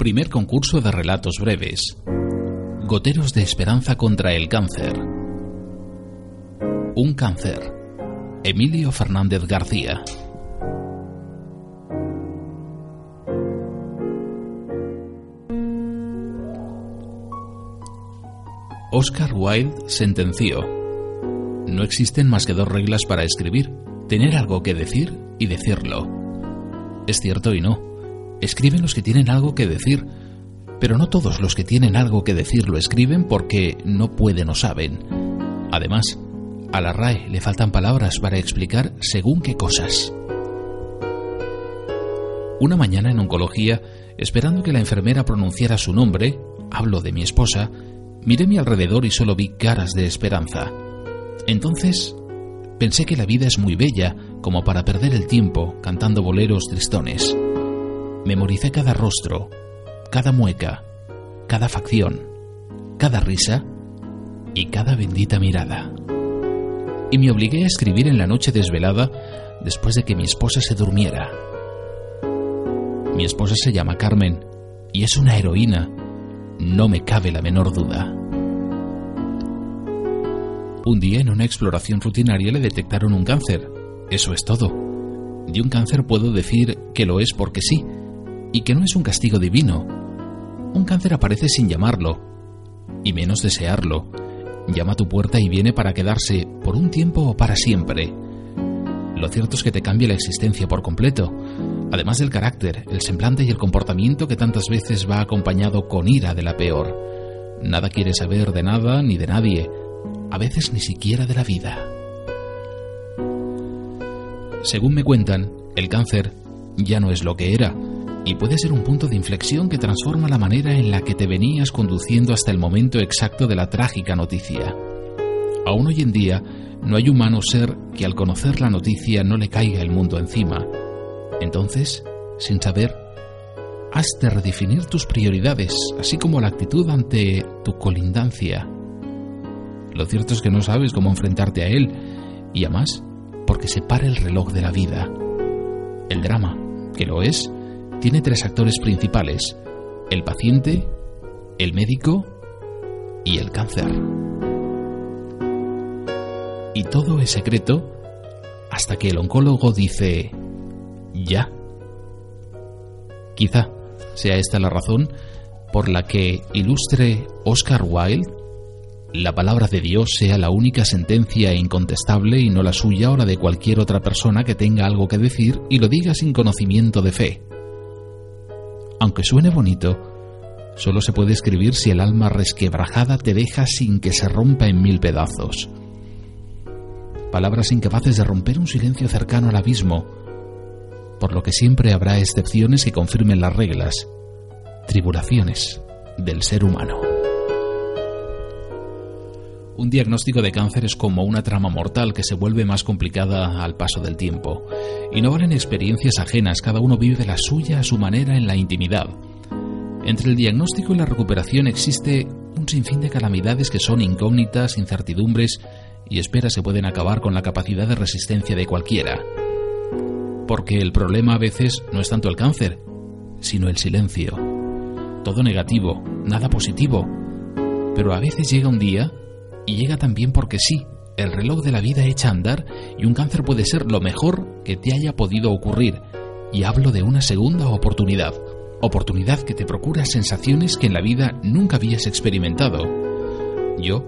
Primer concurso de relatos breves. Goteros de esperanza contra el cáncer. Un cáncer. Emilio Fernández García. Oscar Wilde sentenció, No existen más que dos reglas para escribir, tener algo que decir y decirlo. Es cierto y no. Escriben los que tienen algo que decir, pero no todos los que tienen algo que decir lo escriben porque no pueden o saben. Además, a la RAE le faltan palabras para explicar según qué cosas. Una mañana en oncología, esperando que la enfermera pronunciara su nombre, hablo de mi esposa, Miré mi alrededor y solo vi caras de esperanza. Entonces pensé que la vida es muy bella como para perder el tiempo cantando boleros tristones. Memoricé cada rostro, cada mueca, cada facción, cada risa y cada bendita mirada. Y me obligué a escribir en la noche desvelada después de que mi esposa se durmiera. Mi esposa se llama Carmen y es una heroína no me cabe la menor duda. Un día en una exploración rutinaria le detectaron un cáncer. Eso es todo. De un cáncer puedo decir que lo es porque sí, y que no es un castigo divino. Un cáncer aparece sin llamarlo, y menos desearlo. Llama a tu puerta y viene para quedarse por un tiempo o para siempre. Lo cierto es que te cambia la existencia por completo además del carácter, el semblante y el comportamiento que tantas veces va acompañado con ira de la peor. Nada quiere saber de nada ni de nadie, a veces ni siquiera de la vida. Según me cuentan, el cáncer ya no es lo que era, y puede ser un punto de inflexión que transforma la manera en la que te venías conduciendo hasta el momento exacto de la trágica noticia. Aún hoy en día, no hay humano ser que al conocer la noticia no le caiga el mundo encima, entonces, sin saber, has de redefinir tus prioridades, así como la actitud ante tu colindancia. Lo cierto es que no sabes cómo enfrentarte a él, y además, porque se para el reloj de la vida. El drama, que lo es, tiene tres actores principales, el paciente, el médico y el cáncer. Y todo es secreto hasta que el oncólogo dice, ya. Quizá sea esta la razón por la que ilustre Oscar Wilde la palabra de Dios sea la única sentencia incontestable y no la suya o la de cualquier otra persona que tenga algo que decir y lo diga sin conocimiento de fe. Aunque suene bonito, solo se puede escribir si el alma resquebrajada te deja sin que se rompa en mil pedazos. Palabras incapaces de romper un silencio cercano al abismo, por lo que siempre habrá excepciones que confirmen las reglas, tribulaciones del ser humano. Un diagnóstico de cáncer es como una trama mortal que se vuelve más complicada al paso del tiempo. Y no valen experiencias ajenas, cada uno vive la suya a su manera en la intimidad. Entre el diagnóstico y la recuperación existe un sinfín de calamidades que son incógnitas, incertidumbres y esperas se pueden acabar con la capacidad de resistencia de cualquiera porque el problema a veces no es tanto el cáncer, sino el silencio. Todo negativo, nada positivo. Pero a veces llega un día y llega también porque sí, el reloj de la vida echa a andar y un cáncer puede ser lo mejor que te haya podido ocurrir. Y hablo de una segunda oportunidad. Oportunidad que te procura sensaciones que en la vida nunca habías experimentado. Yo,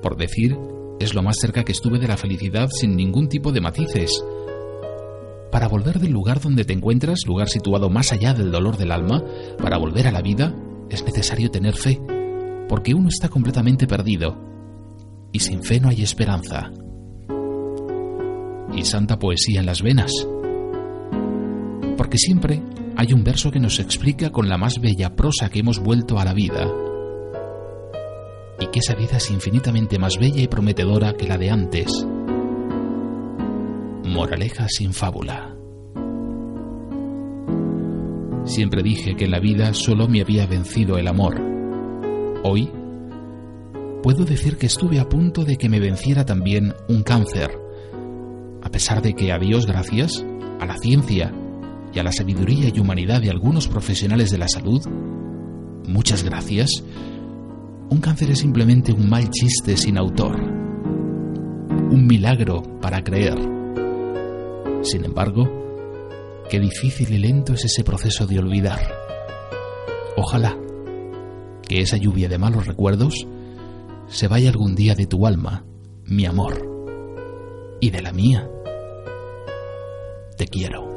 por decir, es lo más cerca que estuve de la felicidad sin ningún tipo de matices para volver del lugar donde te encuentras, lugar situado más allá del dolor del alma, para volver a la vida, es necesario tener fe, porque uno está completamente perdido, y sin fe no hay esperanza. Y santa poesía en las venas. Porque siempre hay un verso que nos explica con la más bella prosa que hemos vuelto a la vida. Y que esa vida es infinitamente más bella y prometedora que la de antes. Moraleja sin fábula. Siempre dije que en la vida solo me había vencido el amor. Hoy puedo decir que estuve a punto de que me venciera también un cáncer. A pesar de que a Dios gracias, a la ciencia y a la sabiduría y humanidad de algunos profesionales de la salud, muchas gracias, un cáncer es simplemente un mal chiste sin autor, un milagro para creer. Sin embargo, qué difícil y lento es ese proceso de olvidar. Ojalá que esa lluvia de malos recuerdos se vaya algún día de tu alma, mi amor, y de la mía. Te quiero.